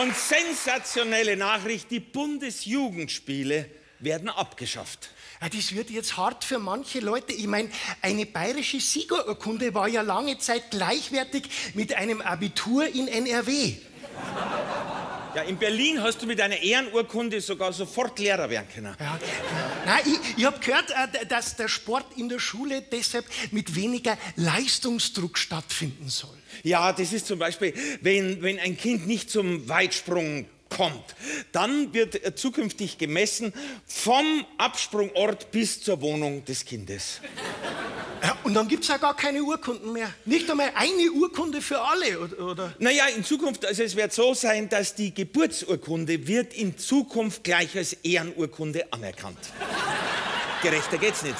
Und, sensationelle Nachricht, die Bundesjugendspiele werden abgeschafft. Ja, das wird jetzt hart für manche Leute. Ich meine, eine bayerische Siegerurkunde war ja lange Zeit gleichwertig mit einem Abitur in NRW. Ja, in Berlin hast du mit einer Ehrenurkunde sogar sofort Lehrer werden können. Ja. Nein, ich, ich habe gehört, äh, dass der Sport in der Schule deshalb mit weniger Leistungsdruck stattfinden soll. Ja, das ist zum Beispiel, wenn, wenn ein Kind nicht zum Weitsprung kommt, dann wird zukünftig gemessen vom Absprungort bis zur Wohnung des Kindes. Ja, und dann gibt es ja gar keine Urkunden mehr. Nicht einmal eine Urkunde für alle, oder? Naja, in Zukunft, also es wird so sein, dass die Geburtsurkunde wird in Zukunft gleich als Ehrenurkunde anerkannt. Gerechter geht's nicht.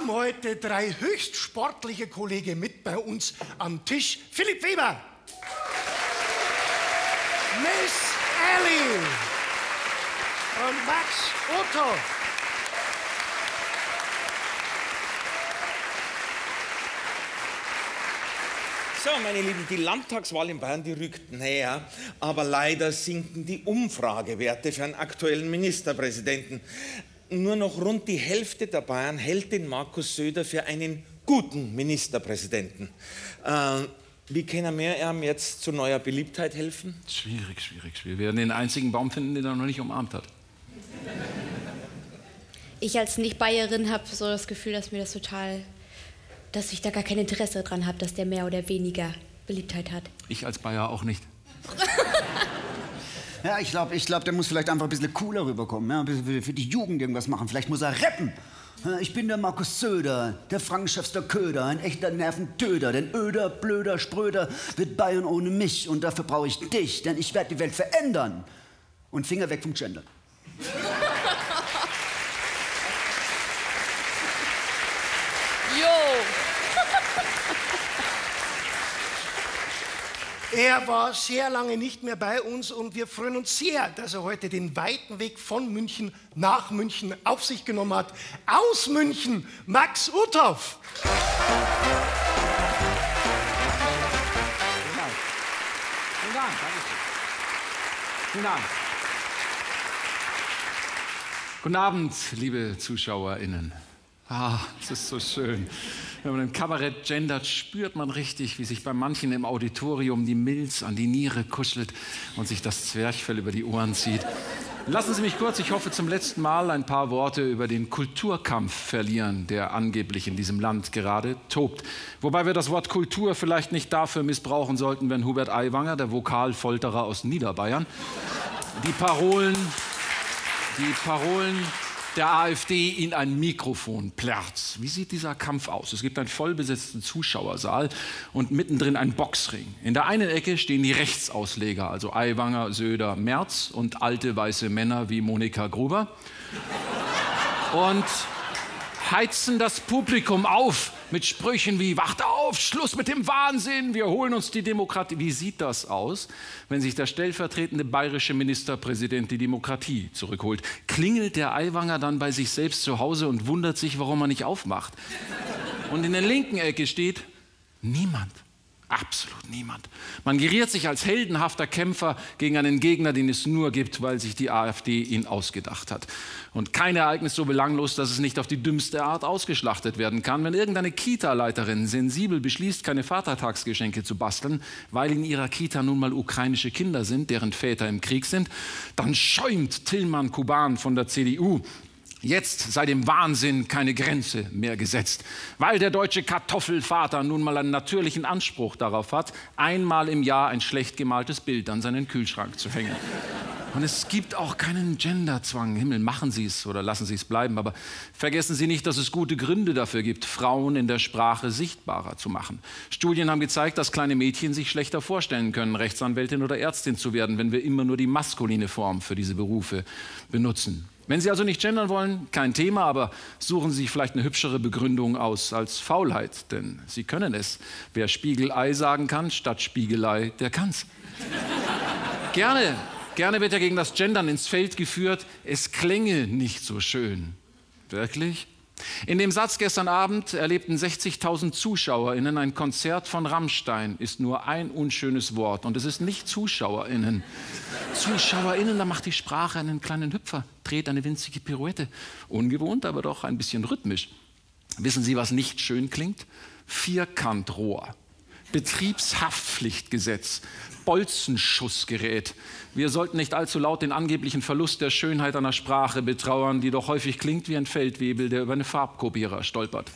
Haben heute drei höchst sportliche Kollegen mit bei uns am Tisch. Philipp Weber, Miss Ellie und Max Otto. So, meine Lieben, die Landtagswahl in Bayern, die rückt näher, aber leider sinken die Umfragewerte für einen aktuellen Ministerpräsidenten nur noch rund die Hälfte der Bayern hält den Markus Söder für einen guten Ministerpräsidenten. Äh, wie können wir ihm jetzt zu neuer Beliebtheit helfen? Schwierig, schwierig, schwierig. Wir werden den einzigen Baum finden, den er noch nicht umarmt hat. Ich als Nicht-Bayerin habe so das Gefühl, dass mir das total, dass ich da gar kein Interesse dran habe, dass der mehr oder weniger Beliebtheit hat. Ich als Bayer auch nicht. Ja, ich glaube, ich glaub, der muss vielleicht einfach ein bisschen cooler rüberkommen. Ja? Für die Jugend irgendwas machen. Vielleicht muss er rappen. Ich bin der Markus Söder, der Frankenschafster Köder, ein echter Nerventöter. Denn öder, blöder, spröder wird Bayern ohne mich. Und dafür brauche ich dich, denn ich werde die Welt verändern. Und Finger weg vom Gender. Er war sehr lange nicht mehr bei uns und wir freuen uns sehr, dass er heute den weiten Weg von München nach München auf sich genommen hat. Aus München, Max Uthoff. Vielen Dank. Vielen Dank. Guten Abend, liebe ZuschauerInnen. Ah, es ist so schön. Wenn man im Kabarett gendert, spürt man richtig, wie sich bei manchen im Auditorium die Milz an die Niere kuschelt und sich das Zwerchfell über die Ohren zieht. Lassen Sie mich kurz, ich hoffe zum letzten Mal, ein paar Worte über den Kulturkampf verlieren, der angeblich in diesem Land gerade tobt. Wobei wir das Wort Kultur vielleicht nicht dafür missbrauchen sollten, wenn Hubert Aiwanger, der Vokalfolterer aus Niederbayern, die Parolen, die Parolen der AfD in ein Mikrofon plärrt. Wie sieht dieser Kampf aus? Es gibt einen vollbesetzten Zuschauersaal und mittendrin ein Boxring. In der einen Ecke stehen die Rechtsausleger, also Aiwanger, Söder, Merz und alte weiße Männer wie Monika Gruber. Und heizen das Publikum auf mit Sprüchen wie Wacht auf, Schluss mit dem Wahnsinn, wir holen uns die Demokratie. Wie sieht das aus, wenn sich der stellvertretende bayerische Ministerpräsident die Demokratie zurückholt? Klingelt der Aiwanger dann bei sich selbst zu Hause und wundert sich, warum er nicht aufmacht? Und in der linken Ecke steht niemand. Absolut niemand. Man geriert sich als heldenhafter Kämpfer gegen einen Gegner, den es nur gibt, weil sich die AfD ihn ausgedacht hat. Und kein Ereignis so belanglos, dass es nicht auf die dümmste Art ausgeschlachtet werden kann. Wenn irgendeine Kita-Leiterin sensibel beschließt, keine Vatertagsgeschenke zu basteln, weil in ihrer Kita nun mal ukrainische Kinder sind, deren Väter im Krieg sind, dann schäumt Tillmann Kuban von der CDU Jetzt sei dem Wahnsinn keine Grenze mehr gesetzt, weil der deutsche Kartoffelvater nun mal einen natürlichen Anspruch darauf hat, einmal im Jahr ein schlecht gemaltes Bild an seinen Kühlschrank zu hängen. Und es gibt auch keinen Genderzwang. Himmel, machen Sie es oder lassen Sie es bleiben. Aber vergessen Sie nicht, dass es gute Gründe dafür gibt, Frauen in der Sprache sichtbarer zu machen. Studien haben gezeigt, dass kleine Mädchen sich schlechter vorstellen können, Rechtsanwältin oder Ärztin zu werden, wenn wir immer nur die maskuline Form für diese Berufe benutzen. Wenn Sie also nicht gendern wollen, kein Thema, aber suchen Sie sich vielleicht eine hübschere Begründung aus als Faulheit, denn Sie können es. Wer Spiegelei sagen kann statt Spiegelei, der kann's. Gerne Gerne wird ja gegen das Gendern ins Feld geführt, es klänge nicht so schön. Wirklich? In dem Satz gestern Abend erlebten 60.000 ZuschauerInnen ein Konzert von Rammstein, ist nur ein unschönes Wort und es ist nicht ZuschauerInnen. ZuschauerInnen, da macht die Sprache einen kleinen Hüpfer, dreht eine winzige Pirouette. Ungewohnt, aber doch ein bisschen rhythmisch. Wissen Sie, was nicht schön klingt? Vierkantrohr. Betriebshaftpflichtgesetz, Bolzenschussgerät. Wir sollten nicht allzu laut den angeblichen Verlust der Schönheit einer Sprache betrauern, die doch häufig klingt wie ein Feldwebel, der über eine Farbkopierer stolpert.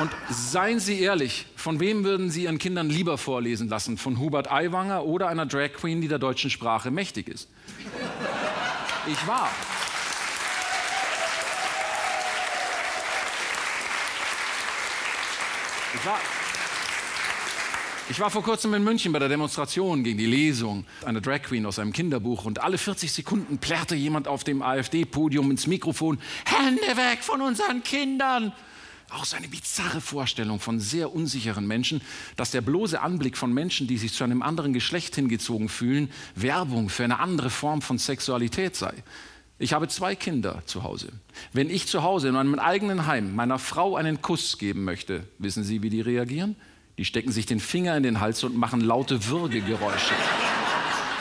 Und seien Sie ehrlich, von wem würden Sie Ihren Kindern lieber vorlesen lassen? Von Hubert Aiwanger oder einer Drag Queen, die der deutschen Sprache mächtig ist? Ich war. Ich war. Ich war vor kurzem in München bei der Demonstration gegen die Lesung einer Drag Queen aus einem Kinderbuch und alle 40 Sekunden plärrte jemand auf dem AfD-Podium ins Mikrofon: Hände weg von unseren Kindern! Auch so eine bizarre Vorstellung von sehr unsicheren Menschen, dass der bloße Anblick von Menschen, die sich zu einem anderen Geschlecht hingezogen fühlen, Werbung für eine andere Form von Sexualität sei. Ich habe zwei Kinder zu Hause. Wenn ich zu Hause in meinem eigenen Heim meiner Frau einen Kuss geben möchte, wissen Sie, wie die reagieren? Die stecken sich den Finger in den Hals und machen laute Würgegeräusche.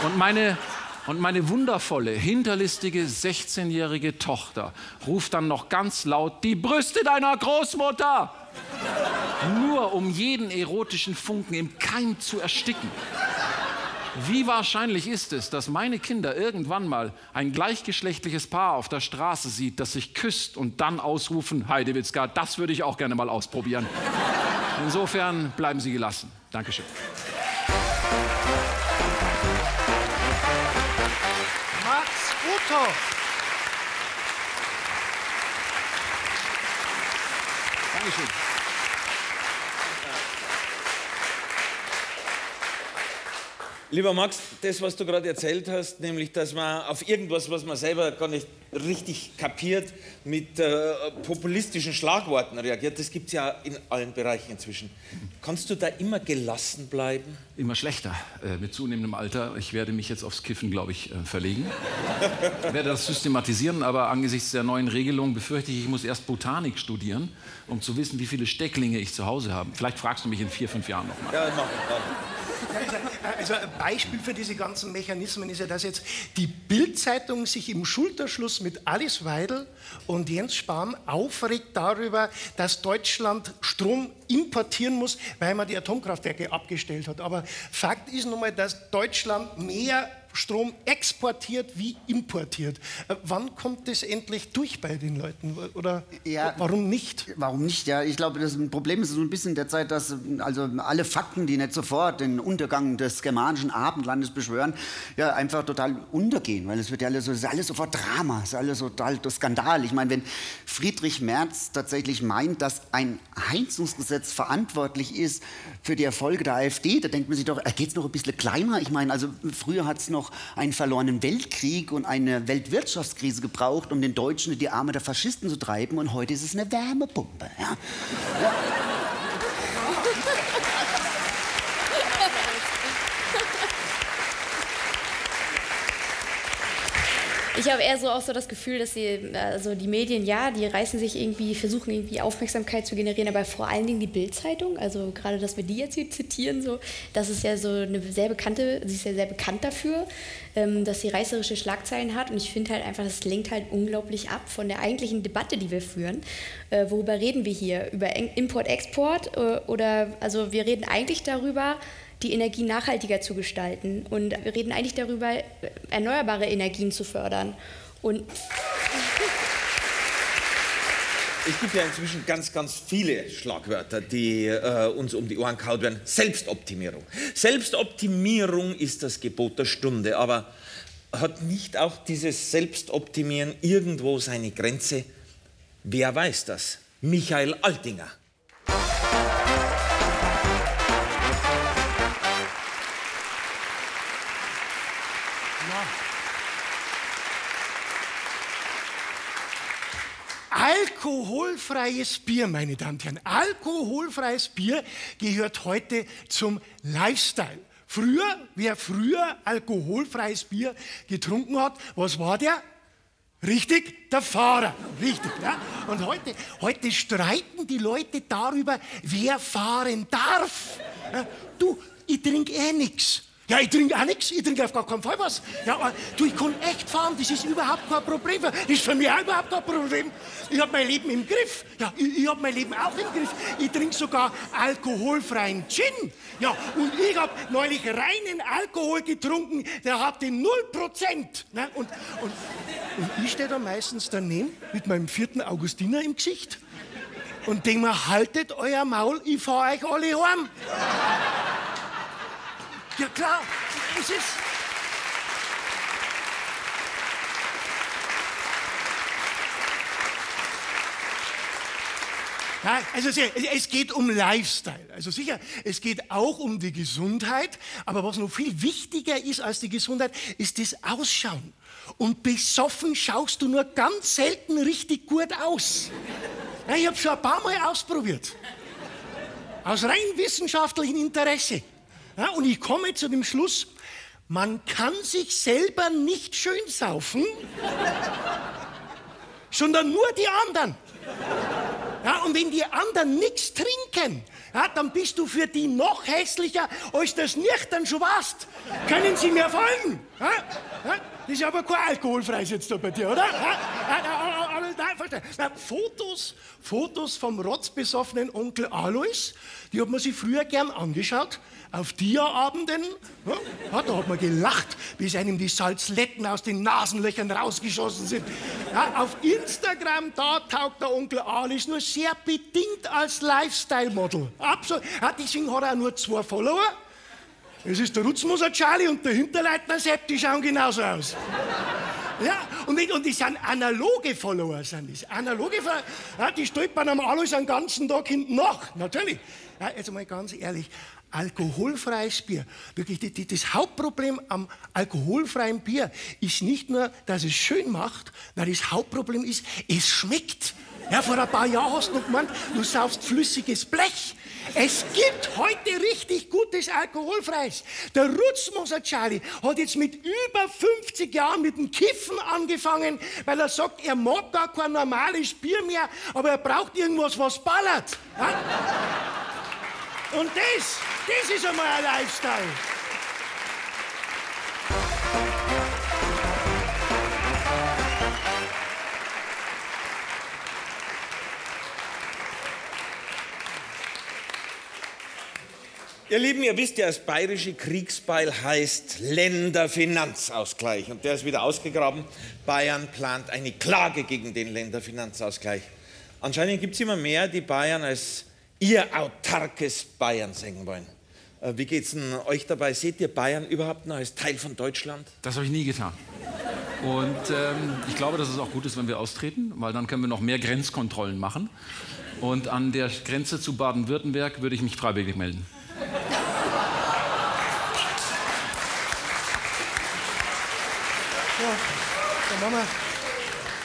Und meine, und meine wundervolle, hinterlistige 16-jährige Tochter ruft dann noch ganz laut, die Brüste deiner Großmutter! Nur um jeden erotischen Funken im Keim zu ersticken. Wie wahrscheinlich ist es, dass meine Kinder irgendwann mal ein gleichgeschlechtliches Paar auf der Straße sieht, das sich küsst und dann ausrufen, Heidewitzka, das würde ich auch gerne mal ausprobieren. Insofern bleiben Sie gelassen. Dankeschön. Max Uthoff. Dankeschön. Lieber Max, das, was du gerade erzählt hast, nämlich, dass man auf irgendwas, was man selber gar nicht richtig kapiert, mit äh, populistischen Schlagworten reagiert, das gibt es ja in allen Bereichen inzwischen. Kannst du da immer gelassen bleiben? Immer schlechter äh, mit zunehmendem Alter. Ich werde mich jetzt aufs Kiffen, glaube ich, äh, verlegen. ich werde das systematisieren, aber angesichts der neuen Regelung befürchte ich, ich muss erst Botanik studieren, um zu wissen, wie viele Stecklinge ich zu Hause habe. Vielleicht fragst du mich in vier, fünf Jahren nochmal. Ja, mach ich. Also ein Beispiel für diese ganzen Mechanismen ist ja, dass jetzt die Bildzeitung sich im Schulterschluss mit Alice Weidel und Jens Spahn aufregt darüber, dass Deutschland Strom importieren muss, weil man die Atomkraftwerke abgestellt hat. Aber Fakt ist nun mal, dass Deutschland mehr Strom exportiert wie importiert. Äh, wann kommt das endlich durch bei den Leuten? Oder ja, warum nicht? Warum nicht? Ja, ich glaube, das Problem ist so ein bisschen der Zeit, dass also alle Fakten, die nicht sofort den Untergang des germanischen Abendlandes beschwören, ja einfach total untergehen, weil es wird ja alles, so, ist alles sofort Drama, es ist alles total Skandal. Ich meine, wenn Friedrich Merz tatsächlich meint, dass ein Heizungsgesetz verantwortlich ist für die Erfolge der AfD, da denkt man sich doch, geht es noch ein bisschen kleiner? Ich meine, also früher hat es noch noch einen verlorenen Weltkrieg und eine Weltwirtschaftskrise gebraucht, um den Deutschen in die Arme der Faschisten zu treiben. Und heute ist es eine Wärmepumpe. Ja? ja. Ich habe eher so auch so das Gefühl, dass sie, also die Medien, ja, die reißen sich irgendwie, versuchen irgendwie Aufmerksamkeit zu generieren, aber vor allen Dingen die Bildzeitung, also gerade, dass wir die jetzt hier zitieren, so, das ist ja so eine sehr bekannte, sie ist ja sehr bekannt dafür, ähm, dass sie reißerische Schlagzeilen hat und ich finde halt einfach, das lenkt halt unglaublich ab von der eigentlichen Debatte, die wir führen. Äh, worüber reden wir hier? Über Import-Export äh, oder, also wir reden eigentlich darüber, die Energie nachhaltiger zu gestalten. Und wir reden eigentlich darüber, erneuerbare Energien zu fördern. Und es gibt ja inzwischen ganz, ganz viele Schlagwörter, die äh, uns um die Ohren kaut werden. Selbstoptimierung. Selbstoptimierung ist das Gebot der Stunde, aber Hat nicht auch dieses Selbstoptimieren irgendwo seine Grenze? Wer weiß das? Michael Altinger. Alkoholfreies Bier, meine Damen und Herren, alkoholfreies Bier gehört heute zum Lifestyle. Früher, wer früher alkoholfreies Bier getrunken hat, was war der? Richtig, der Fahrer. Richtig, ja? Und heute, heute streiten die Leute darüber, wer fahren darf. Du, ich trinke eh nichts. Ja, ich trinke auch nichts, ich trinke auf gar keinen Fall was. Ja, du, ich kann echt fahren, das ist überhaupt kein Problem. Das ist für mich auch überhaupt kein Problem. Ich habe mein Leben im Griff. Ja, ich, ich habe mein Leben auch im Griff. Ich trinke sogar alkoholfreien Gin. Ja, und ich habe neulich reinen Alkohol getrunken, der hatte 0%. Ne? Und, und, und ich stehe da meistens daneben mit meinem vierten Augustiner im Gesicht und denke mir, haltet euer Maul, ich fahre euch alle heim. Ja klar, es ist. Ja, also es geht um Lifestyle. Also sicher, es geht auch um die Gesundheit, aber was noch viel wichtiger ist als die Gesundheit, ist das Ausschauen. Und besoffen schaust du nur ganz selten richtig gut aus. Ja, ich habe schon ein paar Mal ausprobiert. Aus rein wissenschaftlichem Interesse. Ja, und ich komme zu dem Schluss, man kann sich selber nicht schön saufen, sondern nur die anderen. Ja, und wenn die anderen nichts trinken, ja, dann bist du für die noch hässlicher, als das nicht dann schon warst. Können Sie mir folgen? Ja? Ja? Das ist aber kein alkoholfreies jetzt da bei dir, oder? Nein, Fotos, Fotos vom rotzbesoffenen Onkel Alois, die hat man sich früher gern angeschaut auf Dia-Abenden, ja, da hat man gelacht, bis einem die Salzletten aus den Nasenlöchern rausgeschossen sind. Ja, auf Instagram, da taugt der Onkel Alice nur sehr bedingt als Lifestyle-Model. Absolut. Ja, deswegen hat er auch nur zwei Follower. Es ist der Rutzmoser Charlie und der Hinterleitner Sepp, die schauen genauso aus. Ja, und, und die sind analoge Follower, sind das. Analoge Follower, ja, die stolpern am Alois den ganzen Tag hinten nach, natürlich. Ja, jetzt mal ganz ehrlich, alkoholfreies Bier. Wirklich, die, die, das Hauptproblem am alkoholfreien Bier ist nicht nur, dass es schön macht, nein, das Hauptproblem ist, es schmeckt. Ja, vor ein paar Jahren hast du noch gemeint, du saufst flüssiges Blech. Es gibt heute richtig gutes Alkoholfreies. Der Rutzmoser Charlie hat jetzt mit über 50 Jahren mit dem Kiffen angefangen, weil er sagt, er mag gar kein normales Bier mehr, aber er braucht irgendwas, was ballert. Ja? Und das, das ist einmal ein Lifestyle. Ihr Lieben, ihr wisst ja, das bayerische Kriegsbeil heißt Länderfinanzausgleich. Und der ist wieder ausgegraben. Bayern plant eine Klage gegen den Länderfinanzausgleich. Anscheinend gibt es immer mehr, die Bayern als ihr autarkes Bayern singen wollen. Äh, wie geht es euch dabei? Seht ihr Bayern überhaupt noch als Teil von Deutschland? Das habe ich nie getan. Und ähm, ich glaube, dass es auch gut ist, wenn wir austreten, weil dann können wir noch mehr Grenzkontrollen machen. Und an der Grenze zu Baden-Württemberg würde ich mich freiwillig melden. Dann machen wir,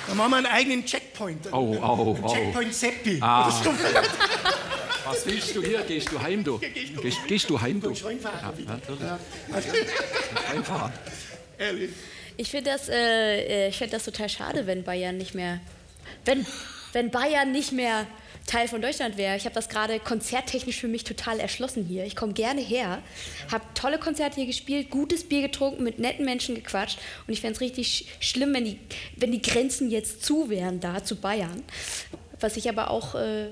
dann machen wir einen eigenen Checkpoint. Oh, oh, oh. Checkpoint Seppi. Ah. Was willst du hier? Gehst du heim, du? Gehst, gehst du heim, du? Ja, Ja, Einfahren. Ehrlich. Ich finde das, äh, ich find das total schade, wenn Bayern nicht mehr, wenn, wenn Bayern nicht mehr Teil von Deutschland wäre. Ich habe das gerade konzerttechnisch für mich total erschlossen hier. Ich komme gerne her, habe tolle Konzerte hier gespielt, gutes Bier getrunken, mit netten Menschen gequatscht und ich fände es richtig sch schlimm, wenn die, wenn die Grenzen jetzt zu wären da zu Bayern. Was ich aber auch äh,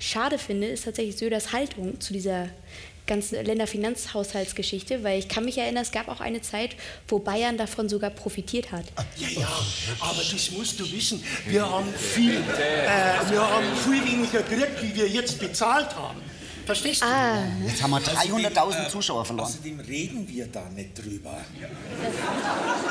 schade finde, ist tatsächlich Söders Haltung zu dieser ganzen Länderfinanzhaushaltsgeschichte, weil ich kann mich erinnern, es gab auch eine Zeit, wo Bayern davon sogar profitiert hat. Ja, ja, aber das musst du wissen. Wir haben viel, äh, wir haben viel weniger gekriegt, wie wir jetzt bezahlt haben. Verstehst du? Ah, Jetzt haben wir 300.000 Zuschauer verloren. Außerdem reden wir da nicht drüber.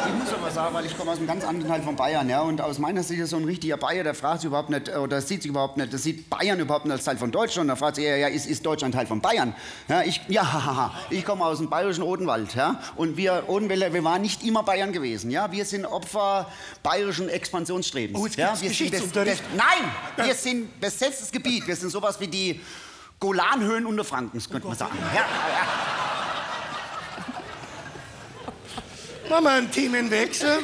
Ich muss aber sagen, weil ich komme aus einem ganz anderen Teil von Bayern, ja, und aus meiner Sicht ist so ein richtiger Bayer, der fragt sich überhaupt nicht, oder sieht sich überhaupt nicht, der sieht Bayern überhaupt nicht als Teil von Deutschland, da fragt sich, ja, ja ist, ist Deutschland Teil von Bayern? Ja, ich, ja, ich komme aus dem bayerischen Odenwald, ja, und wir Odenwälder, wir waren nicht immer Bayern gewesen, ja, wir sind Opfer bayerischen Expansionsstrebens. Oh, jetzt ja, wir sind Nein, wir sind besetztes Gebiet, wir sind sowas wie die Golanhöhen Unterfrankens, könnte man sagen. Ja, ja. Machen wir einen Themenwechsel.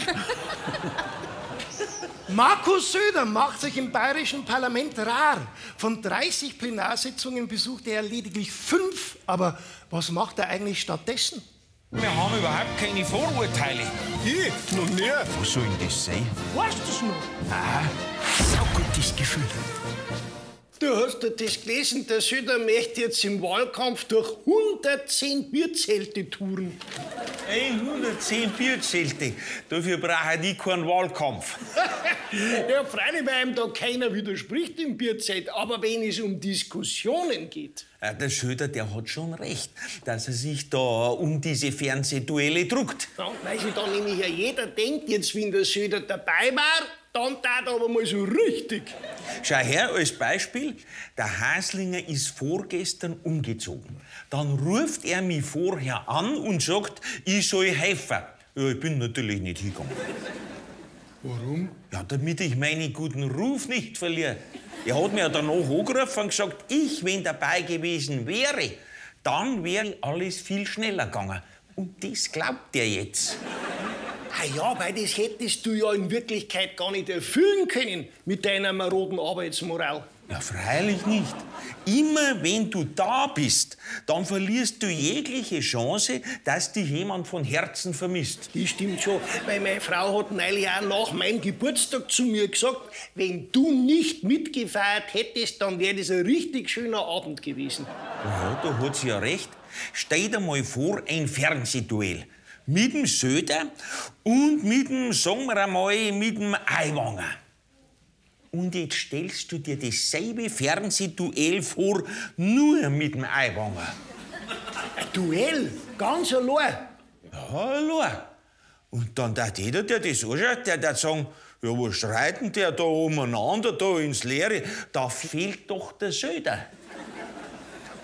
Markus Söder macht sich im bayerischen Parlament rar. Von 30 Plenarsitzungen besuchte er lediglich fünf. Aber was macht er eigentlich stattdessen? Wir haben überhaupt keine Vorurteile. Ich? Noch nie. Was soll denn das sein? Weißt du es noch? Ah, saugutes Gefühl. Du hast doch das gelesen, der Söder möchte jetzt im Wahlkampf durch 110 Bierzelte touren. 110 Bierzelte. Dafür brauche ich keinen Wahlkampf. ja, freilich, weil ihm da keiner widerspricht im Bierzelt. Aber wenn es um Diskussionen geht. Äh, Der Söder, der hat schon recht, dass er sich da um diese Fernsehduelle druckt. Ja, weil sich da nämlich ja jeder denkt, jetzt wenn der Söder dabei war, dann tat er aber mal so richtig. Schau her, als Beispiel. Der Haslinger ist vorgestern umgezogen. Dann ruft er mich vorher an und sagt, ich soll helfen. Ja, ich bin natürlich nicht hingegangen. Warum? Ja, damit ich meinen guten Ruf nicht verliere. Er hat mir ja danach angerufen und gesagt, ich, wenn dabei gewesen wäre, dann wäre alles viel schneller gegangen. Und das glaubt er jetzt. Ah ja, weil das hättest du ja in Wirklichkeit gar nicht erfüllen können mit deiner maroden Arbeitsmoral. Ja, freilich nicht. Immer wenn du da bist, dann verlierst du jegliche Chance, dass dich jemand von Herzen vermisst. Das stimmt schon, weil meine Frau hat neulich auch nach meinem Geburtstag zu mir gesagt, wenn du nicht mitgefeiert hättest, dann wäre das ein richtig schöner Abend gewesen. Ja, da hat sie ja recht. Stell dir mal vor, ein Fernsehduell. Mit dem Söder und mit dem, sagen wir einmal, mit dem Aiwanger. Und jetzt stellst du dir dasselbe Fernsehduell vor, nur mit dem Aiwanger. Ein Duell, ganz allein. Ja, hallo. Und dann der jeder, der das anschaut, der der sagen, ja, was streiten der da umeinander, da ins Leere? Da fehlt doch der Söder.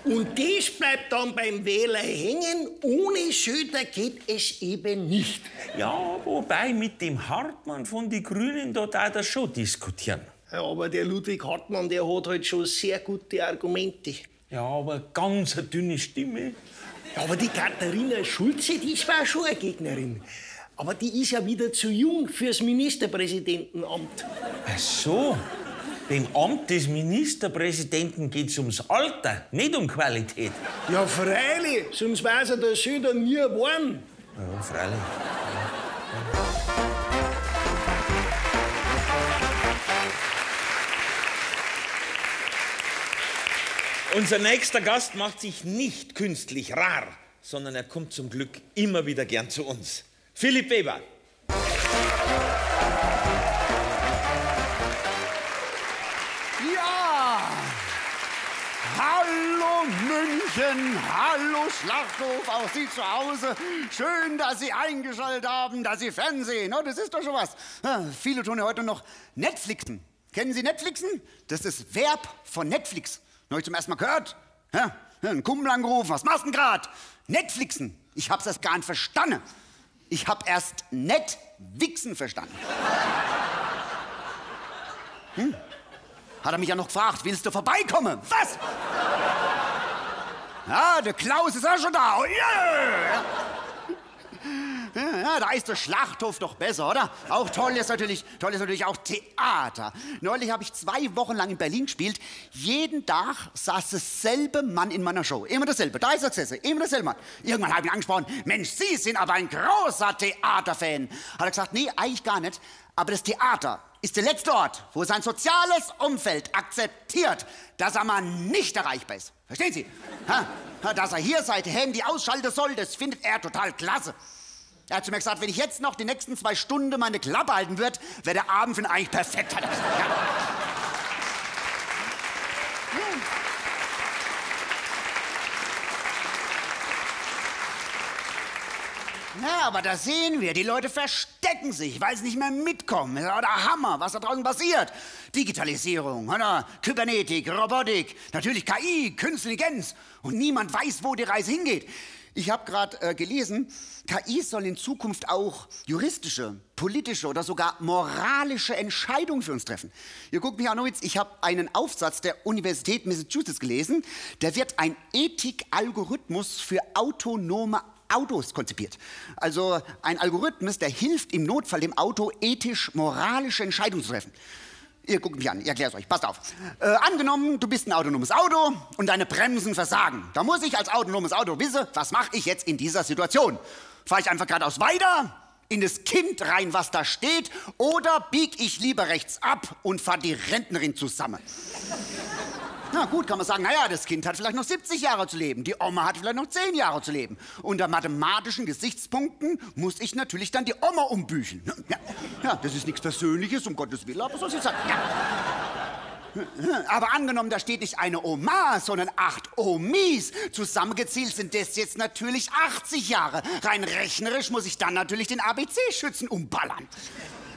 Und das bleibt dann beim Wähler hängen. Ohne Söder geht es eben nicht. Ja, wobei mit dem Hartmann von die Grünen da darf er schon diskutieren. Ja, aber der Ludwig Hartmann, der hat halt schon sehr gute Argumente. Ja, aber ganz eine dünne Stimme. Ja, aber die Katharina Schulze, die war schon eine Gegnerin. Aber die ist ja wieder zu jung fürs Ministerpräsidentenamt. Ach so. Beim Amt des Ministerpräsidenten geht's ums Alter, nicht um Qualität. Ja, freilich, sonst weiß er der Söder nie geworden. Ja, freilich. Unser nächster Gast macht sich nicht künstlich rar, sondern er kommt zum Glück immer wieder gern zu uns. Philipp Weber. München, hallo Schlachthof, auch Sie zu Hause. Schön, dass Sie eingeschaltet haben, dass Sie Fernsehen. Oh, das ist doch schon was. Viele tun ja heute noch Netflixen. Kennen Sie Netflixen? Das ist das Verb von Netflix. Neulich zum ersten Mal gehört. Ja, ein Kumpel angerufen, was machst du denn grad? Netflixen. Ich hab's erst gar nicht verstanden. Ich hab erst Netwichsen verstanden. Hat er mich ja noch gefragt, willst du vorbeikommen? Was? Ja, der Klaus ist auch schon da. Oh, yeah. Ja, da ist der Schlachthof doch besser, oder? Auch toll ist natürlich, toll ist natürlich auch Theater. Neulich habe ich zwei Wochen lang in Berlin gespielt. Jeden Tag saß derselbe Mann in meiner Show. Immer dasselbe. Da ist er gesessen. Immer derselbe Mann. Irgendwann habe ich ihn angesprochen. Mensch, Sie sind aber ein großer Theaterfan. Hat er gesagt, nee, eigentlich gar nicht. Aber das Theater ist der letzte Ort, wo sein soziales Umfeld akzeptiert, dass er mal nicht erreichbar ist. Verstehen Sie? Ha? Dass er hier sein Handy ausschalten soll, das findet er total klasse. Er hat zu mir gesagt, wenn ich jetzt noch die nächsten zwei Stunden meine Klappe halten würde, wäre der Abend für ihn eigentlich perfekt. Hat er gesagt. Ja. Ja, aber da sehen wir, die Leute verstecken sich, weil sie nicht mehr mitkommen. Das ist der Hammer, was da draußen passiert. Digitalisierung, oder? Kybernetik, Robotik, natürlich KI, Künstliche Intelligenz. Und niemand weiß, wo die Reise hingeht. Ich habe gerade äh, gelesen, KI soll in Zukunft auch juristische, politische oder sogar moralische Entscheidungen für uns treffen. Ihr guckt mich an, ich habe einen Aufsatz der Universität Massachusetts gelesen. Der wird ein Ethikalgorithmus für autonome Autos konzipiert. Also ein Algorithmus, der hilft im Notfall dem Auto ethisch-moralische Entscheidungen zu treffen. Ihr guckt mich an, ich erklär's euch, passt auf. Äh, angenommen, du bist ein autonomes Auto und deine Bremsen versagen. Da muss ich als autonomes Auto wissen, was mache ich jetzt in dieser Situation? Fahre ich einfach geradeaus weiter, in das Kind rein, was da steht, oder bieg ich lieber rechts ab und fahr die Rentnerin zusammen? Na gut, kann man sagen, naja, das Kind hat vielleicht noch 70 Jahre zu leben, die Oma hat vielleicht noch 10 Jahre zu leben. Unter mathematischen Gesichtspunkten muss ich natürlich dann die Oma umbüchen. Ja, ja das ist nichts Persönliches, um Gottes Willen, aber so ist es halt. Ja. Aber angenommen, da steht nicht eine Oma, sondern acht Omis. Zusammengezählt sind das jetzt natürlich 80 Jahre. Rein rechnerisch muss ich dann natürlich den ABC-Schützen umballern.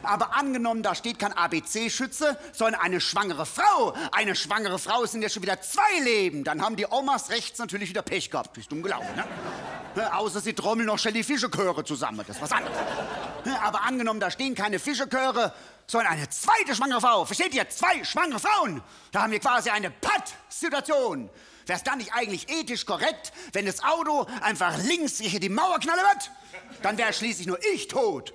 Aber angenommen, da steht kein ABC-Schütze, sondern eine schwangere Frau. Eine schwangere Frau sind ja schon wieder zwei Leben. Dann haben die Omas rechts natürlich wieder Pech gehabt. Bist dumm gelaufen, ne? Außer sie trommeln noch schnell die Fischechöre zusammen. Das ist was anderes. Aber angenommen, da stehen keine Fischechöre, sondern eine zweite schwangere Frau. Versteht ihr? Zwei schwangere Frauen. Da haben wir quasi eine Patt-Situation. Wäre es dann nicht eigentlich ethisch korrekt, wenn das Auto einfach links gegen die Mauer knallen wird? Dann wäre schließlich nur ich tot.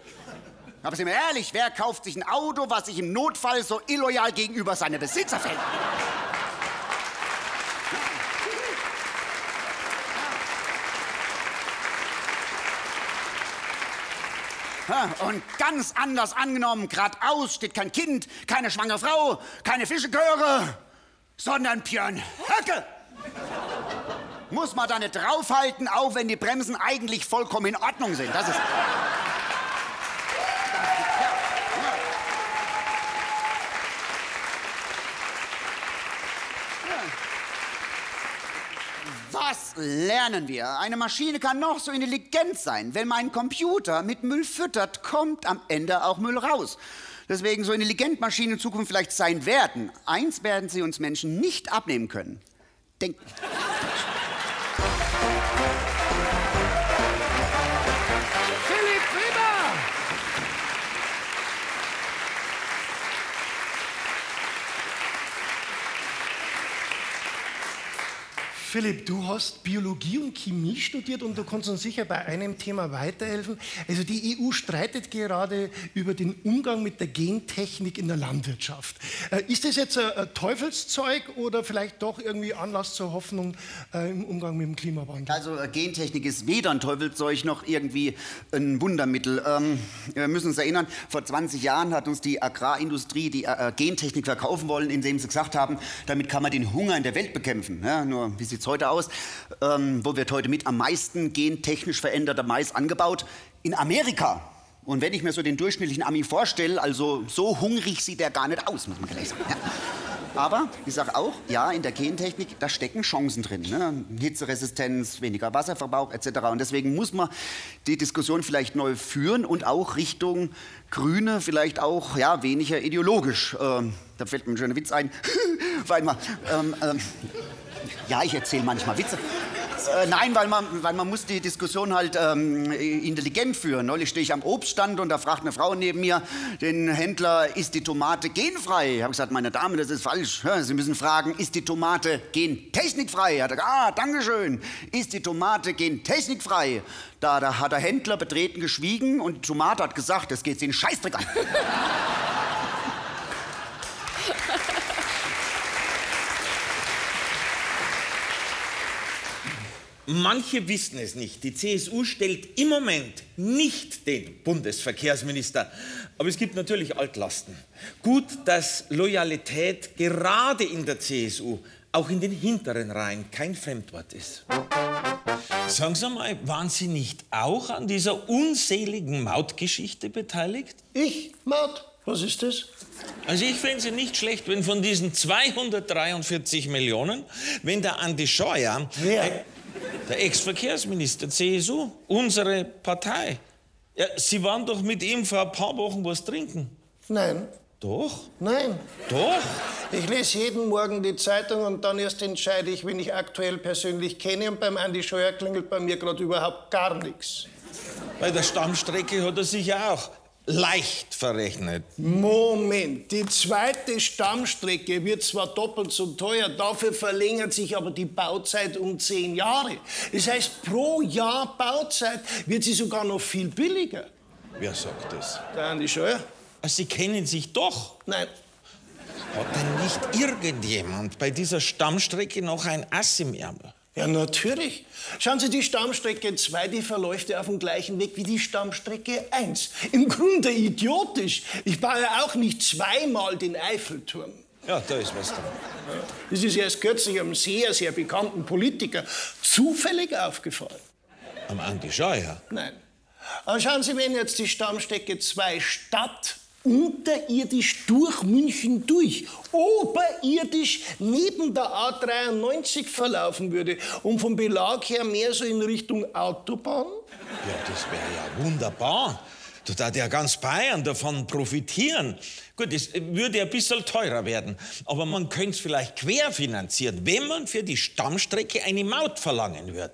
Aber sind wir ehrlich, wer kauft sich ein Auto, was sich im Notfall so illoyal gegenüber seine Besitzer fällt? Und ganz anders angenommen, geradeaus steht kein Kind, keine schwangere Frau, keine Fischechöre, sondern Björn Höcke. Muss man da nicht draufhalten, auch wenn die Bremsen eigentlich vollkommen in Ordnung sind. Das ist. Was lernen wir? Eine Maschine kann noch so intelligent sein. Wenn mein Computer mit Müll füttert, kommt am Ende auch Müll raus. Deswegen so intelligent Maschinen in Zukunft vielleicht sein werden. Eins werden sie uns Menschen nicht abnehmen können. Denken. Philipp, du hast Biologie und Chemie studiert und du kannst uns sicher bei einem Thema weiterhelfen. Also die EU streitet gerade über den Umgang mit der Gentechnik in der Landwirtschaft. Äh, ist das jetzt ein Teufelszeug oder vielleicht doch irgendwie Anlass zur Hoffnung äh, im Umgang mit dem Klimawandel? Also äh, Gentechnik ist weder ein Teufelszeug noch irgendwie ein Wundermittel. Ähm, wir müssen uns erinnern, vor 20 Jahren hat uns die Agrarindustrie die Gentechnik verkaufen wollen, indem sie gesagt haben, damit kann man den Hunger in der Welt bekämpfen. Ja, nur wie sie sieht es heute aus? Ähm, wo wird heute mit am meisten gentechnisch veränderter Mais angebaut? In Amerika. Und wenn ich mir so den durchschnittlichen Ami vorstelle, also so hungrig sieht er gar nicht aus, muss man gleich sagen. Ja. Aber ich sage auch, ja, in der Gentechnik, da stecken Chancen drin. Ne? Hitzeresistenz, weniger Wasserverbrauch etc. Und deswegen muss man die Diskussion vielleicht neu führen und auch Richtung Grüne vielleicht auch ja, weniger ideologisch. Ähm, da fällt mir ein schöner Witz ein. Weil mal, ähm, ähm, ja, ich erzähle manchmal Witze. Äh, nein, weil man, weil man muss die Diskussion halt ähm, intelligent führen. Neulich stehe ich am Obststand und da fragt eine Frau neben mir den Händler, ist die Tomate genfrei? Ich habe gesagt, meine Dame, das ist falsch. Sie müssen fragen, ist die Tomate gentechnikfrei? Er hat gesagt, ah, dankeschön. Ist die Tomate gentechnikfrei? Da, da hat der Händler betreten geschwiegen und die Tomate hat gesagt, das geht sie in Scheißdreck an. Manche wissen es nicht. Die CSU stellt im Moment nicht den Bundesverkehrsminister. Aber es gibt natürlich Altlasten. Gut, dass Loyalität gerade in der CSU, auch in den hinteren Reihen, kein Fremdwort ist. Sagen Sie mal, waren Sie nicht auch an dieser unseligen Mautgeschichte beteiligt? Ich? Maut? Was ist das? Also ich fände es nicht schlecht, wenn von diesen 243 Millionen, wenn der Andi Scheuer... Wer? Der Ex-Verkehrsminister, CSU, unsere Partei, Ja, Sie waren doch mit ihm vor ein paar Wochen was trinken. Nein, Doch? nein. Doch? Ich lese jeden Morgen die Zeitung und dann erst entscheide ich, wen ich aktuell persönlich kenne. Und beim Andi Scheuer klingelt bei mir gerade überhaupt gar nichts. Bei der Stammstrecke hat er sich ja auch leicht verrechnet. Moment, die zweite Stammstrecke wird zwar doppelt so teuer, dafür verlängert sich aber die Bauzeit um zehn Jahre. Das heißt, pro Jahr Bauzeit wird sie sogar noch viel billiger. Wer sagt das? Der Andi Scheuer? Ah, Sie kennen sich doch. Nein. Hat denn nicht irgendjemand bei dieser Stammstrecke noch ein Ass im Ärmel? Ja, natürlich. Schauen Sie, die Stammstrecke 2, die verläuft ja auf dem gleichen Weg wie die Stammstrecke 1. Im Grunde idiotisch. Ich baue ja auch nicht zweimal den Eiffelturm. Ja, da ist was dran. Das ist erst kürzlich einem sehr, sehr bekannten Politiker zufällig aufgefallen. Am Andi Scheuer. Nein. Aber schauen Sie, wenn jetzt die Stammstrecke 2 Stadt unterirdisch durch München durch, oberirdisch neben der A93 verlaufen würde und vom Belag her mehr so in Richtung Autobahn? Ja, das wäre ja wunderbar. Da hat ja ganz Bayern davon profitieren. Gut, es würde ein bisschen teurer werden, aber man könnte es vielleicht querfinanzieren, wenn man für die Stammstrecke eine Maut verlangen würde.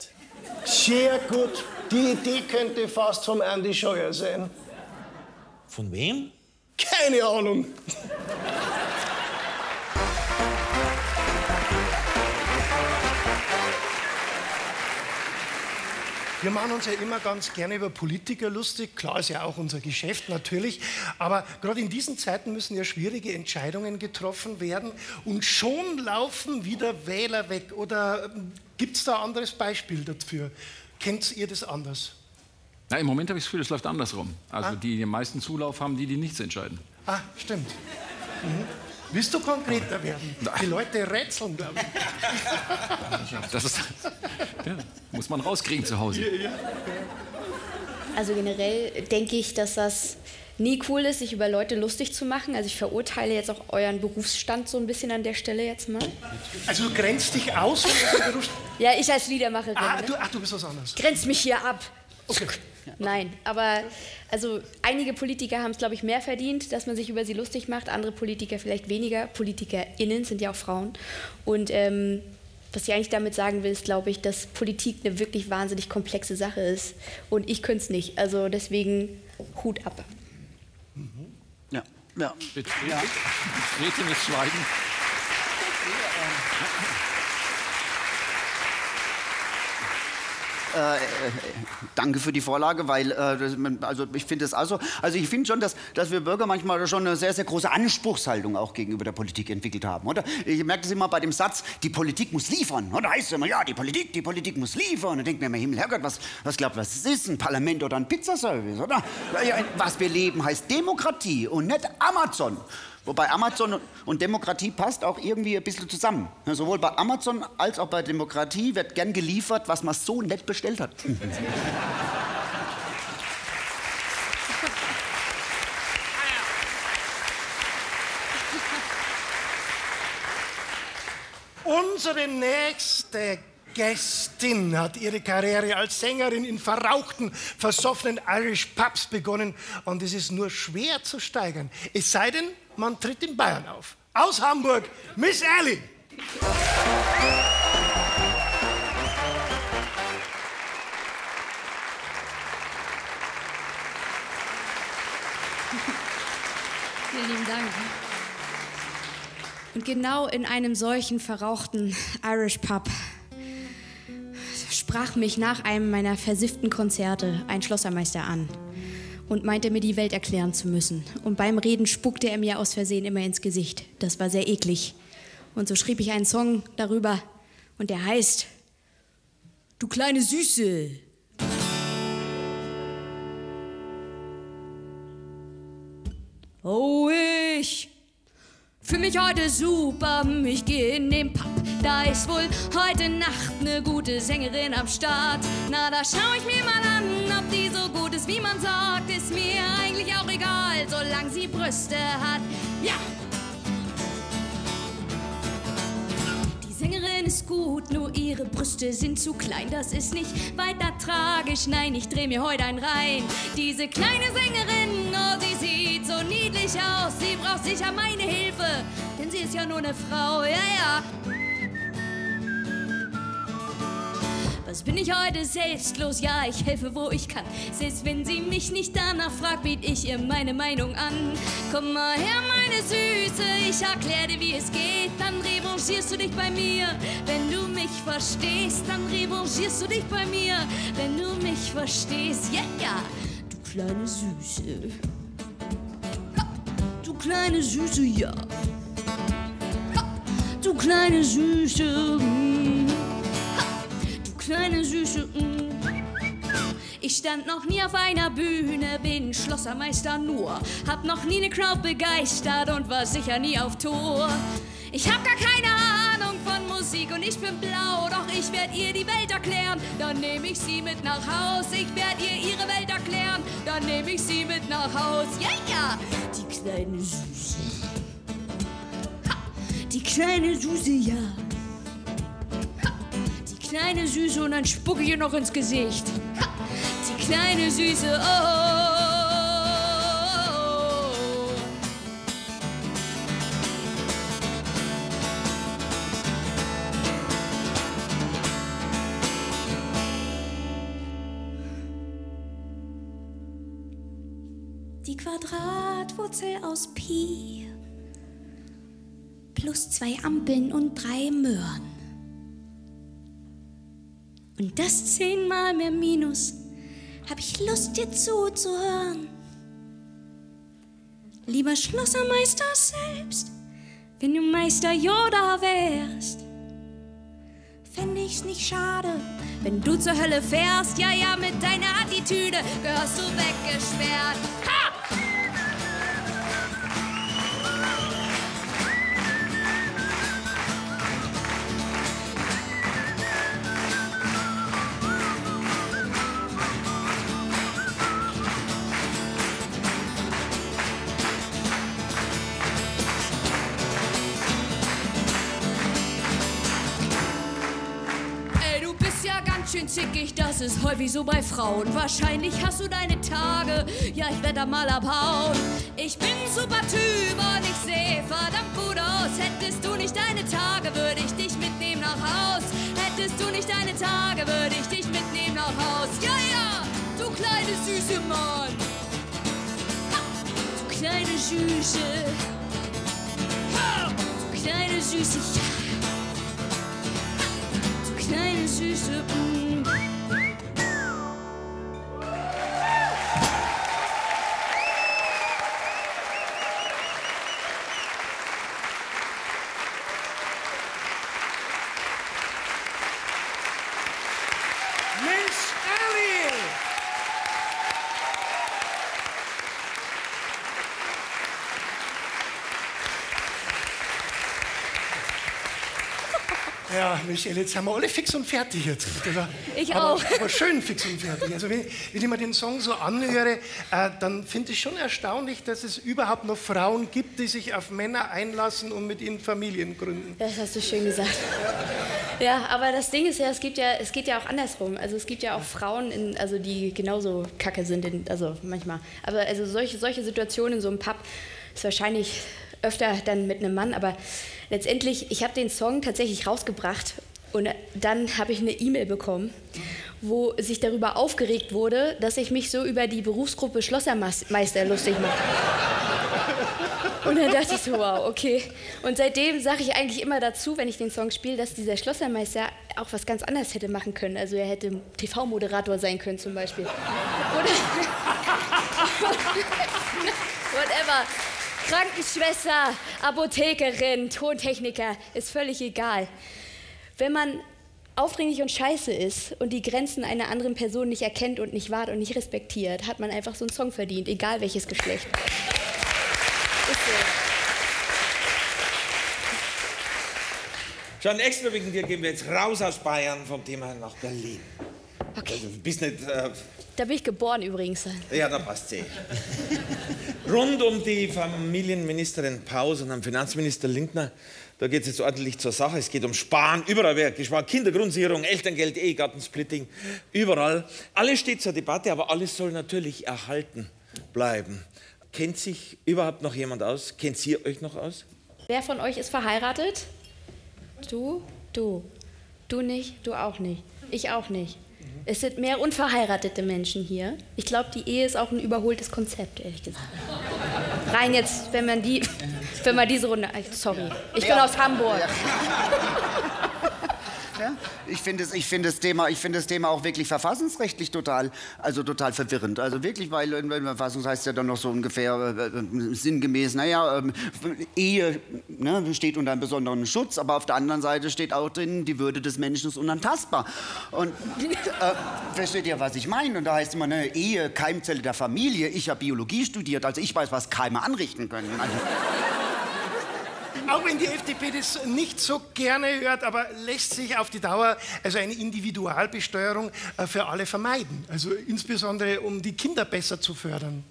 Sehr gut. Die Idee könnte fast vom Andy Scheuer sein. Von wem? Keine Ahnung. Wir machen uns ja immer ganz gerne über Politiker lustig. Klar ist ja auch unser Geschäft natürlich. Aber gerade in diesen Zeiten müssen ja schwierige Entscheidungen getroffen werden. Und schon laufen wieder Wähler weg. Oder gibt es da ein anderes Beispiel dafür? Kennt ihr das anders? Na, Im Moment habe ich das Gefühl, es läuft andersrum. Also Ah. die, die den meisten Zulauf haben, die, die nichts entscheiden. Ah, stimmt. Mhm. Willst du konkreter werden? Die Leute rätseln, glaube ich. Das ist, ja, muss man rauskriegen zu Hause. Also generell denke ich, dass das nie cool ist, sich über Leute lustig zu machen. Also ich verurteile jetzt auch euren Berufsstand so ein bisschen an der Stelle jetzt mal. Also du grenzt dich aus? Ja, ich als Liedermacherin. ah, ne? du, ach, du bist was anderes. grenzt mich hier ab. Okay. Nein, aber also einige Politiker haben es, glaube ich, mehr verdient, dass man sich über sie lustig macht, andere Politiker vielleicht weniger. PolitikerInnen sind ja auch Frauen. Und ähm, was ich eigentlich damit sagen will, ist, glaube ich, dass Politik eine wirklich wahnsinnig komplexe Sache ist. Und ich könnte es nicht. Also deswegen Hut ab. Ja, ja. Bitte, ja. Betretenes Schweigen. Danke für die Vorlage, weil äh, also ich finde es also, also ich finde schon, dass, dass wir Bürger manchmal schon eine sehr, sehr große Anspruchshaltung auch gegenüber der Politik entwickelt haben, oder? Ich merke das immer bei dem Satz, die Politik muss liefern, oder? Heißt es immer, ja, die Politik, die Politik muss liefern. Und denkt mir immer, Himmel, Herrgott, was, was glaubt, was das ist? Ein Parlament oder ein Pizzaservice, oder? Was wir leben, heißt Demokratie und nicht Amazon. Wobei Amazon und Demokratie passt auch irgendwie ein bisschen zusammen. Sowohl bei Amazon als auch bei Demokratie wird gern geliefert, was man so nett bestellt hat. Unsere nächste Gästin hat ihre Karriere als Sängerin in verrauchten, versoffenen Irish Pubs begonnen und es ist nur schwer zu steigern. Es sei denn, man tritt in Bayern auf. Aus Hamburg, Miss Ellie. Vielen lieben Dank. Und genau in einem solchen verrauchten Irish Pub sprach mich nach einem meiner versifften Konzerte ein Schlossermeister an und meinte mir die Welt erklären zu müssen. Und beim Reden spuckte er mir aus Versehen immer ins Gesicht. Das war sehr eklig. Und so schrieb ich einen Song darüber und der heißt Du kleine Süße. Oh, ich fühl mich heute super. Ich gehe in den Pub. Da ist wohl heute Nacht ne gute Sängerin am Start. Na, da schau ich mir mal an, ob die so gut ist, wie man sagt. Ist mir eigentlich auch egal, solange sie Brüste hat. Ja! Die Sängerin ist gut, nur ihre Brüste sind zu klein. Das ist nicht weiter tragisch, nein, ich dreh mir heute ein rein. Diese kleine Sängerin, oh, sie sieht so niedlich aus. Sie braucht sicher meine Hilfe, denn sie ist ja nur eine Frau, ja, ja. Was bin ich heute selbstlos? Ja, ich helfe, wo ich kann. Selbst wenn sie mich nicht danach fragt, biet ich ihr meine Meinung an. Komm mal her, meine Süße, ich erklär dir, wie es geht. Dann revanchierst du dich bei mir. Wenn du mich verstehst, dann revanchierst du dich bei mir. Wenn du mich verstehst, ja, yeah, ja, du kleine Süße. Du kleine Süße, ja. Du kleine Süße. Kleine Süße. Mm. Ich stand noch nie auf einer Bühne, bin Schlossermeister nur. Hab noch nie ne Crowd begeistert und war sicher nie auf Tour. Ich hab gar keine Ahnung von Musik und ich bin blau, doch ich werd ihr die Welt erklären. Dann nehm ich sie mit nach Haus, ich werd ihr ihre Welt erklären. Dann nehm ich sie mit nach Haus, ja, yeah, ja, die kleine Süße. Ha, die kleine Süße, ja kleine Süße und dann spucke ich ihr noch ins Gesicht. Ha, die kleine Süße, oh. Die Quadratwurzel aus Pi plus zwei Ampeln und drei Möhren. Und das zehnmal mehr Minus, hab ich Lust, dir zuzuhören. Lieber Schlossermeister selbst, wenn du Meister Yoda wärst, fände ich's nicht schade, wenn du zur Hölle fährst. Ja, ja, mit deiner Attitüde gehörst du weggesperrt. Ha! Zickig, das ist häufig so bei Frauen. Wahrscheinlich hast du deine Tage, ja, ich werd da mal abhauen. Ich bin super Typ und ich seh verdammt gut aus. Hättest du nicht deine Tage, würde ich dich mitnehmen nach Haus. Hättest du nicht deine Tage, würde ich dich mitnehmen nach Haus. Ja, ja, du kleine süße Mann. Ha, du kleine Süße. Ha, du kleine Süße, ja kleine süße. Mm. Ja, Michelle, jetzt haben wir alle fix und fertig jetzt. War, ich aber, auch. Aber schön fix und fertig. Also wenn, wenn ich mir den Song so anhöre, äh, dann finde ich schon erstaunlich, dass es überhaupt noch Frauen gibt, die sich auf Männer einlassen und mit ihnen Familien gründen. Das hast du schön gesagt. Ja, aber das Ding ist ja, es gibt ja, es geht ja auch andersrum. Also es gibt ja auch Frauen, in, also die genauso kacke sind, in, also manchmal. Aber also solche, solche Situationen in so einem Pub ist wahrscheinlich öfter dann mit einem Mann, aber letztendlich, ich habe den Song tatsächlich rausgebracht und dann habe ich eine E-Mail bekommen, wo sich darüber aufgeregt wurde, dass ich mich so über die Berufsgruppe Schlossermeister lustig mache. Und dann dachte ich so, wow, okay. Und seitdem sage ich eigentlich immer dazu, wenn ich den Song spiele, dass dieser Schlossermeister auch was ganz anderes hätte machen können. Also er hätte TV-Moderator sein können zum Beispiel. Oder whatever. Krankenschwester, Apothekerin, Tontechniker, ist völlig egal. Wenn man aufdringlich und scheiße ist und die Grenzen einer anderen Person nicht erkennt und nicht wahrt und nicht respektiert, hat man einfach so einen Song verdient, egal welches Geschlecht. Schon extra wegen dir gehen wir jetzt raus aus Bayern vom Thema nach Berlin. Okay. Also, du bist nicht. Äh, Da bin ich geboren übrigens. ja, da passt sie. Rund um die Familienministerin Paus und am Finanzminister Lindner, da geht es jetzt ordentlich zur Sache. Es geht um Sparen, überall wird gespart. Kindergrundsicherung, Elterngeld, Ehegattensplitting, überall. Alles steht zur Debatte, aber alles soll natürlich erhalten bleiben. Kennt sich überhaupt noch jemand aus? Kennt ihr euch noch aus? Wer von euch ist verheiratet? Du? Du. Du nicht? Du auch nicht. Ich auch nicht. Es sind mehr unverheiratete Menschen hier. Ich glaube, die Ehe ist auch ein überholtes Konzept, ehrlich gesagt. Rein jetzt, wenn man die, wenn man diese Runde. Sorry, ich bin aus Hamburg. Ja? Ich finde es, ich finde das Thema, ich finde das Thema auch wirklich verfassungsrechtlich total, also total verwirrend. Also wirklich, weil in der Verfassung heißt ja dann noch so ungefähr äh, äh, sinngemäß, naja, äh, Ehe ne, steht unter einem besonderen Schutz, aber auf der anderen Seite steht auch drin, die Würde des Menschen ist unantastbar. Und äh, versteht ihr, was ich meine? Und da heißt immer, ne, Ehe, Keimzelle der Familie. Ich habe Biologie studiert, also ich weiß, was Keime anrichten können. Also, Auch wenn die FDP das nicht so gerne hört, aber lässt sich auf die Dauer also eine Individualbesteuerung äh, für alle vermeiden. Also insbesondere um die Kinder besser zu fördern.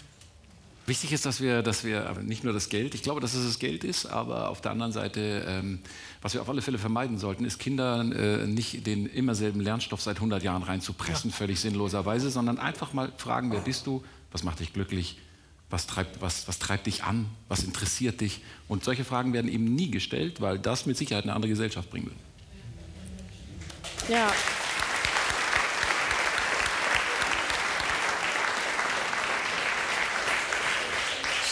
Wichtig ist, dass wir, dass wir nicht nur das Geld, ich glaube, dass es das Geld ist, aber auf der anderen Seite, ähm, was wir auf alle Fälle vermeiden sollten, ist Kindern äh, nicht den immer selben Lernstoff seit 100 Jahren reinzupressen, ja. völlig sinnloserweise, sondern einfach mal fragen, wer bist du, was macht dich glücklich, was treibt, was, was treibt dich an? Was interessiert dich? Und solche Fragen werden eben nie gestellt, weil das mit Sicherheit eine andere Gesellschaft bringen wird. Ja.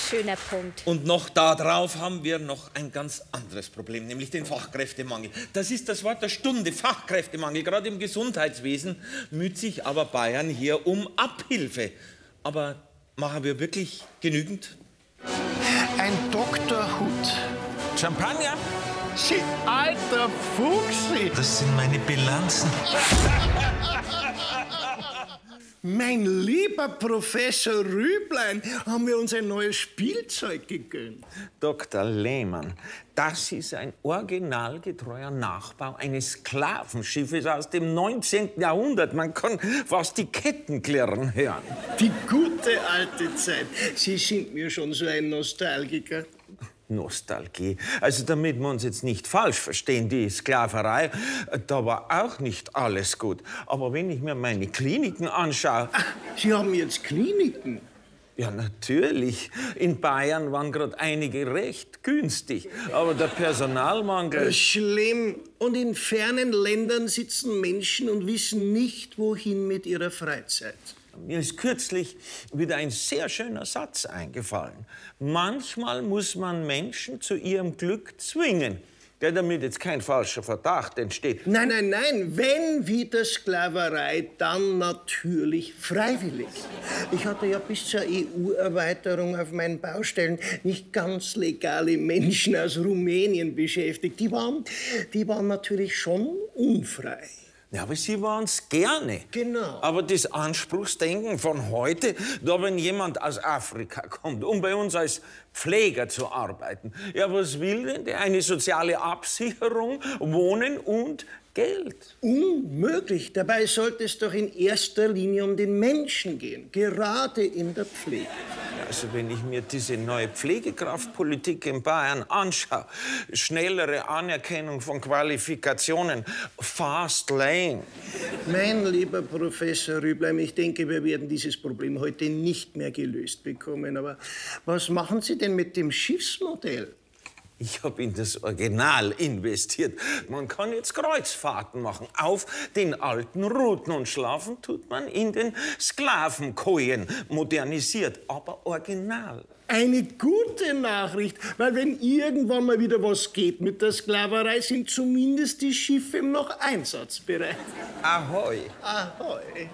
Schöner Punkt. Und noch darauf haben wir noch ein ganz anderes Problem, nämlich den Fachkräftemangel. Das ist das Wort der Stunde, Fachkräftemangel. Gerade im Gesundheitswesen müht sich aber Bayern hier um Abhilfe. Aber Machen wir wirklich genügend? Ein Dr. Hut. Champagner? Sie alter Fuchsi! Das sind meine Bilanzen. Mein lieber Professor Rüblein, haben wir uns ein neues Spielzeug gegönnt. Dr. Lehmann, das ist ein originalgetreuer Nachbau eines Sklavenschiffes aus dem 19. Jahrhundert. Man kann fast die Ketten klirren hören. Die gute alte Zeit. Sie sind mir schon so ein Nostalgiker. Nostalgie. Also damit wir uns jetzt nicht falsch verstehen, die Sklaverei, da war auch nicht alles gut. Aber wenn ich mir meine Kliniken anschaue... Ach, Sie haben jetzt Kliniken? Ja, natürlich. In Bayern waren gerade einige recht günstig. Aber der Personalmangel... Äh, schlimm. Und in fernen Ländern sitzen Menschen und wissen nicht, wohin mit ihrer Freizeit. Mir ist kürzlich wieder ein sehr schöner Satz eingefallen. Manchmal muss man Menschen zu ihrem Glück zwingen. Der damit jetzt kein falscher Verdacht entsteht. Nein, nein, nein. Wenn wieder Sklaverei, dann natürlich freiwillig. Ich hatte ja bis zur EU-Erweiterung auf meinen Baustellen nicht ganz legale Menschen aus Rumänien beschäftigt. Die waren, die waren natürlich schon unfrei. Ja, aber Sie waren es gerne. Genau. Aber das Anspruchsdenken von heute, da wenn jemand aus Afrika kommt, um bei uns als Pfleger zu arbeiten, ja, was will denn der? Eine soziale Absicherung, Wohnen und Geld. Unmöglich. Dabei sollte es doch in erster Linie um den Menschen gehen, gerade in der Pflege. Also wenn ich mir diese neue Pflegekraftpolitik in Bayern anschaue, schnellere Anerkennung von Qualifikationen, Fast Lane. Mein lieber Professor Rübleim, ich denke, wir werden dieses Problem heute nicht mehr gelöst bekommen. Aber was machen Sie denn mit dem Schiffsmodell? Ich habe in das Original investiert. Man kann jetzt Kreuzfahrten machen auf den alten Routen und schlafen tut man in den Sklavenkojen. Modernisiert, aber original. Eine gute Nachricht, weil wenn irgendwann mal wieder was geht mit der Sklaverei, sind zumindest die Schiffe noch einsatzbereit. Ahoi. Ahoi.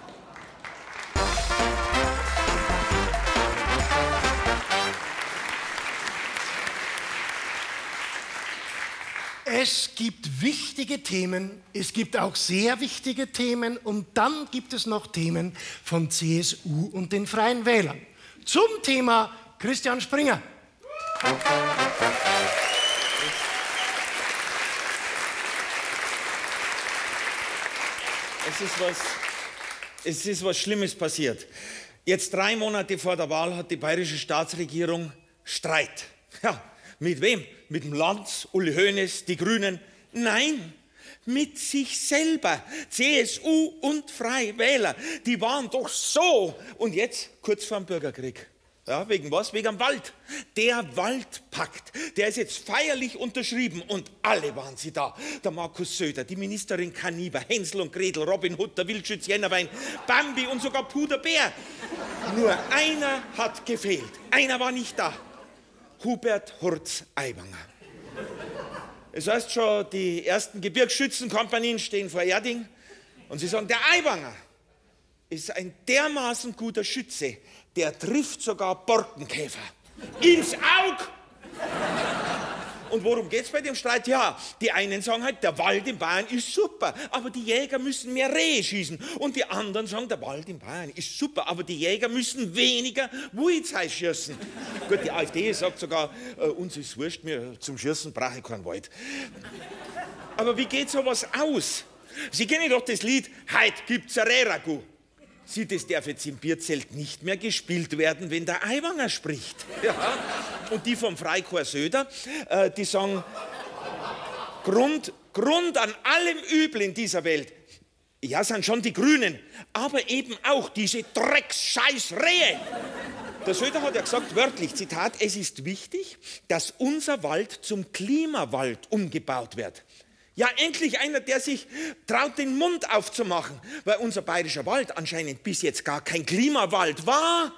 Es gibt wichtige Themen, es gibt auch sehr wichtige Themen und dann gibt es noch Themen von CSU und den Freien Wählern. Zum Thema Christian Springer. Es ist was, es ist was Schlimmes passiert. Jetzt drei Monate vor der Wahl hat die bayerische Staatsregierung Streit. Ja, mit wem? Mit dem Lanz, Uli Hoeneß, die Grünen? Nein, mit sich selber. CSU und Freie Wähler, die waren doch so. Und jetzt kurz vor dem Bürgerkrieg. Ja, wegen was? Wegen dem Wald. Der Waldpakt, der ist jetzt feierlich unterschrieben und alle waren sie da. Der Markus Söder, die Ministerin Kaniber, Hänsel und Gretel, Robin Hood, der Wildschütz Jennerwein, Bambi und sogar Puderbär. Nur einer hat gefehlt. Einer war nicht da. Hubert Hurz Aiwanger. Es heißt schon, die ersten Gebirgsschützenkompanien stehen vor Erding und sie sagen, der Aiwanger ist ein dermaßen guter Schütze, der trifft sogar Borkenkäfer. Ins Auge! Und worum geht es bei dem Streit? Ja, die einen sagen halt, der Wald in Bayern ist super, aber die Jäger müssen mehr Rehe schießen. Und die anderen sagen, der Wald in Bayern ist super, aber die Jäger müssen weniger Wuizei schießen. Gut, die AfD sagt sogar, äh, uns ist wurscht, mir zum Schießen brauche ich keinen Wald. Aber wie geht sowas aus? Sie kennen doch das Lied, Heit gibt's ein Rehragu. Sie, das darf jetzt im Bierzelt nicht mehr gespielt werden, wenn der Aiwanger spricht. Ja. Und die vom Freikorps Söder, äh, die sagen, Grund, Grund an allem Übel in dieser Welt, ja, sind schon die Grünen, aber eben auch diese Drecks-Scheiß-Rehe. Der Söder hat ja gesagt, wörtlich, Zitat, es ist wichtig, dass unser Wald zum Klimawald umgebaut wird. Ja, endlich einer, der sich traut, den Mund aufzumachen, weil unser bayerischer Wald anscheinend bis jetzt gar kein Klimawald war.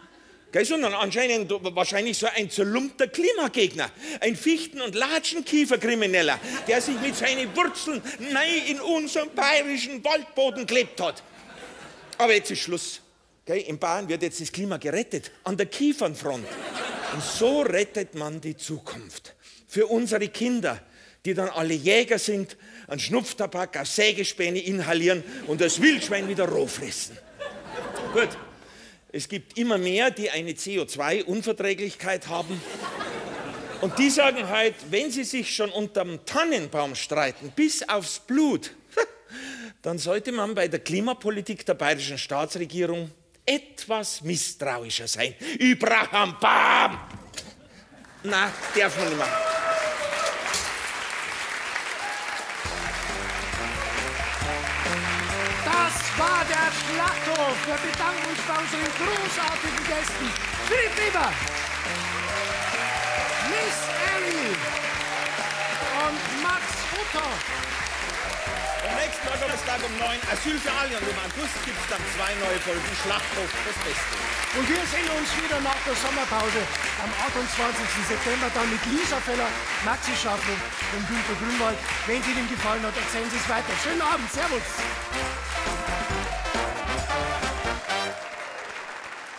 Gell, sondern anscheinend wahrscheinlich so ein zerlumpter Klimagegner, ein Fichten- und Latschenkieferkrimineller, der sich mit seinen Wurzeln nein in unseren bayerischen Waldboden klebt hat. Aber jetzt ist Schluss. Gell, in Bayern wird jetzt das Klima gerettet, an der Kiefernfront. Und so rettet man die Zukunft. Für unsere Kinder, die dann alle Jäger sind, an Schnupftabak aus Sägespäne inhalieren und das Wildschwein wieder roh fressen. Gut, es gibt immer mehr, die eine CO2-Unverträglichkeit haben. Und die sagen halt, wenn sie sich schon unterm Tannenbaum streiten, bis aufs Blut, dann sollte man bei der Klimapolitik der bayerischen Staatsregierung etwas misstrauischer sein. Ibrahim Bam! Na, darf man nicht machen. War der Schlachthof. Wir bedanken uns bei unseren großartigen Gästen. Philipp Weber, Miss Annie und Max Utter. Am nächsten Donnerstag um 9 Asyl für alle und im August gibt es dann zwei neue Folgen Schlachthof, das Beste. Und wir sehen uns wieder nach der Sommerpause am 28. September dann mit Lisa Feller, Maxi Schaffner und Günter Grünwald. Wenn es Ihnen gefallen hat, erzählen Sie es weiter. Schönen Abend, Servus.